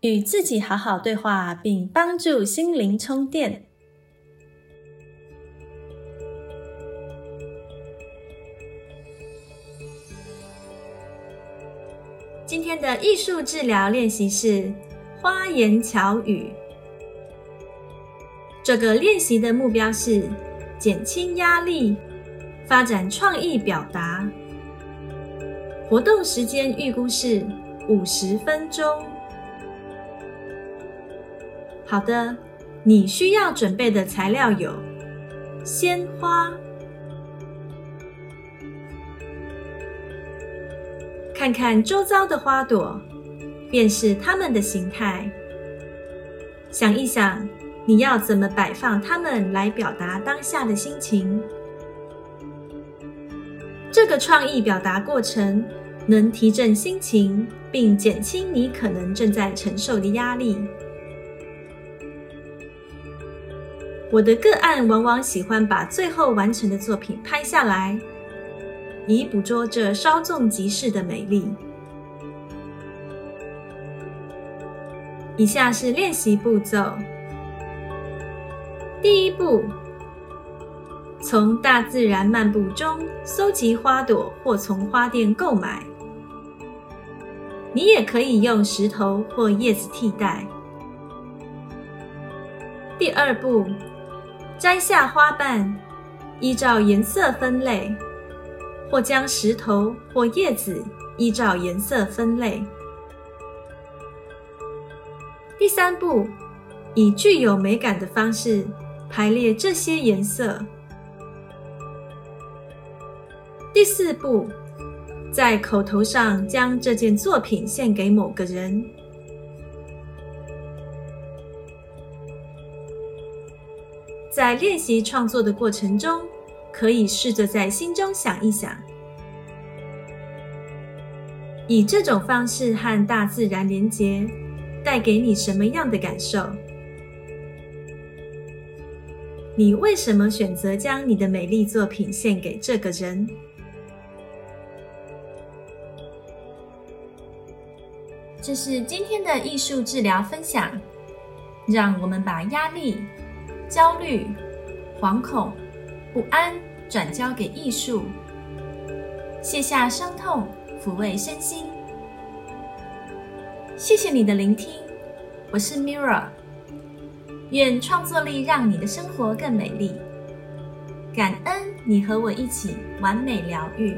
与自己好好对话，并帮助心灵充电。今天的艺术治疗练习是花言巧语。这个练习的目标是减轻压力。发展创意表达，活动时间预估是五十分钟。好的，你需要准备的材料有鲜花，看看周遭的花朵，便是它们的形态，想一想你要怎么摆放它们来表达当下的心情。这个创意表达过程能提振心情，并减轻你可能正在承受的压力。我的个案往往喜欢把最后完成的作品拍下来，以捕捉这稍纵即逝的美丽。以下是练习步骤：第一步。从大自然漫步中搜集花朵，或从花店购买。你也可以用石头或叶子替代。第二步，摘下花瓣，依照颜色分类，或将石头或叶子依照颜色分类。第三步，以具有美感的方式排列这些颜色。第四步，在口头上将这件作品献给某个人。在练习创作的过程中，可以试着在心中想一想，以这种方式和大自然连结，带给你什么样的感受？你为什么选择将你的美丽作品献给这个人？这是今天的艺术治疗分享，让我们把压力、焦虑、惶恐、不安转交给艺术，卸下伤痛，抚慰身心。谢谢你的聆听，我是 Mirra，愿创作力让你的生活更美丽。感恩你和我一起完美疗愈。